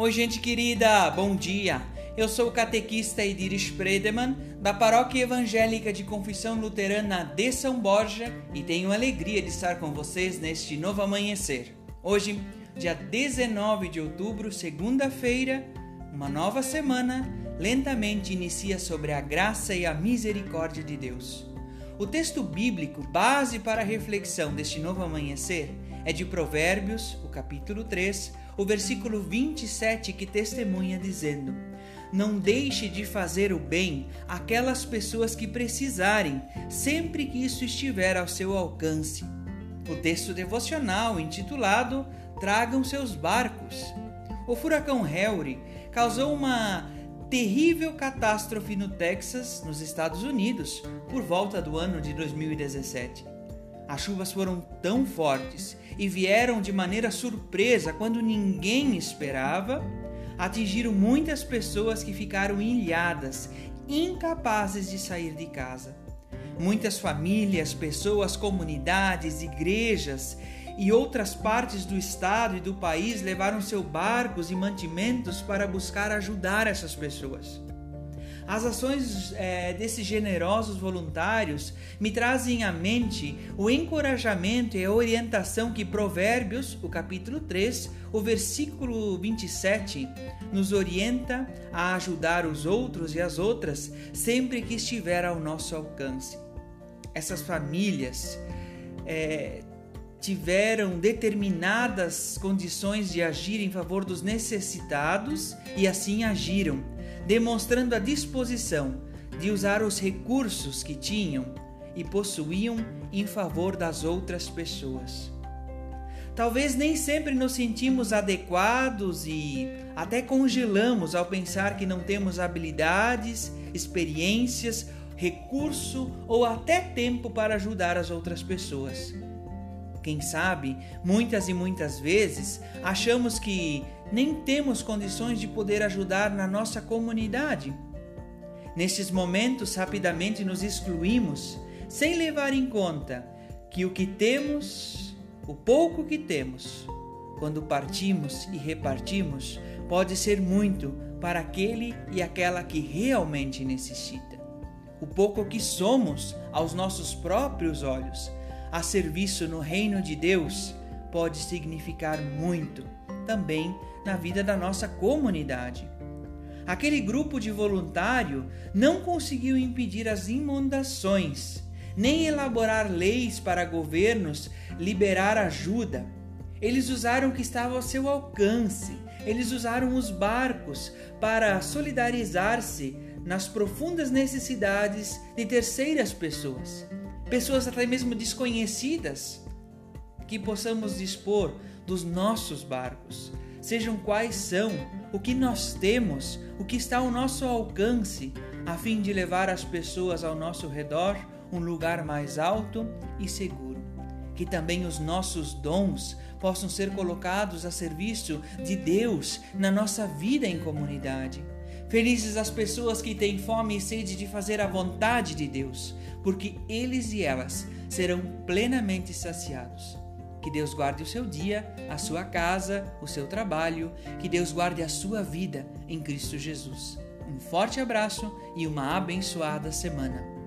Oi, gente querida, bom dia. Eu sou o catequista Edir Spredeman, da Paróquia Evangélica de Confissão Luterana de São Borja, e tenho alegria de estar com vocês neste novo amanhecer. Hoje, dia 19 de outubro, segunda-feira, uma nova semana lentamente inicia sobre a graça e a misericórdia de Deus. O texto bíblico base para a reflexão deste novo amanhecer é de Provérbios, o capítulo 3, o versículo 27, que testemunha dizendo: Não deixe de fazer o bem àquelas pessoas que precisarem, sempre que isso estiver ao seu alcance. O texto devocional, intitulado Tragam seus barcos. O furacão Harry causou uma terrível catástrofe no Texas, nos Estados Unidos, por volta do ano de 2017. As chuvas foram tão fortes e vieram de maneira surpresa quando ninguém esperava, atingiram muitas pessoas que ficaram ilhadas, incapazes de sair de casa. Muitas famílias, pessoas, comunidades, igrejas e outras partes do estado e do país levaram seus barcos e mantimentos para buscar ajudar essas pessoas. As ações é, desses generosos voluntários me trazem à mente o encorajamento e a orientação que Provérbios, o capítulo 3, o versículo 27, nos orienta a ajudar os outros e as outras sempre que estiver ao nosso alcance. Essas famílias é, tiveram determinadas condições de agir em favor dos necessitados e assim agiram, demonstrando a disposição de usar os recursos que tinham e possuíam em favor das outras pessoas. Talvez nem sempre nos sentimos adequados e até congelamos ao pensar que não temos habilidades, experiências, recurso ou até tempo para ajudar as outras pessoas. Quem sabe, muitas e muitas vezes, achamos que nem temos condições de poder ajudar na nossa comunidade. Nestes momentos, rapidamente nos excluímos, sem levar em conta que o que temos, o pouco que temos, quando partimos e repartimos, pode ser muito para aquele e aquela que realmente necessita. O pouco que somos aos nossos próprios olhos a serviço no reino de Deus pode significar muito também na vida da nossa comunidade. Aquele grupo de voluntário não conseguiu impedir as inundações, nem elaborar leis para governos liberar ajuda. Eles usaram o que estava ao seu alcance. Eles usaram os barcos para solidarizar-se nas profundas necessidades de terceiras pessoas pessoas até mesmo desconhecidas, que possamos dispor dos nossos barcos, sejam quais são, o que nós temos, o que está ao nosso alcance, a fim de levar as pessoas ao nosso redor um lugar mais alto e seguro. Que também os nossos dons possam ser colocados a serviço de Deus na nossa vida em comunidade Felizes as pessoas que têm fome e sede de fazer a vontade de Deus, porque eles e elas serão plenamente saciados. Que Deus guarde o seu dia, a sua casa, o seu trabalho, que Deus guarde a sua vida em Cristo Jesus. Um forte abraço e uma abençoada semana.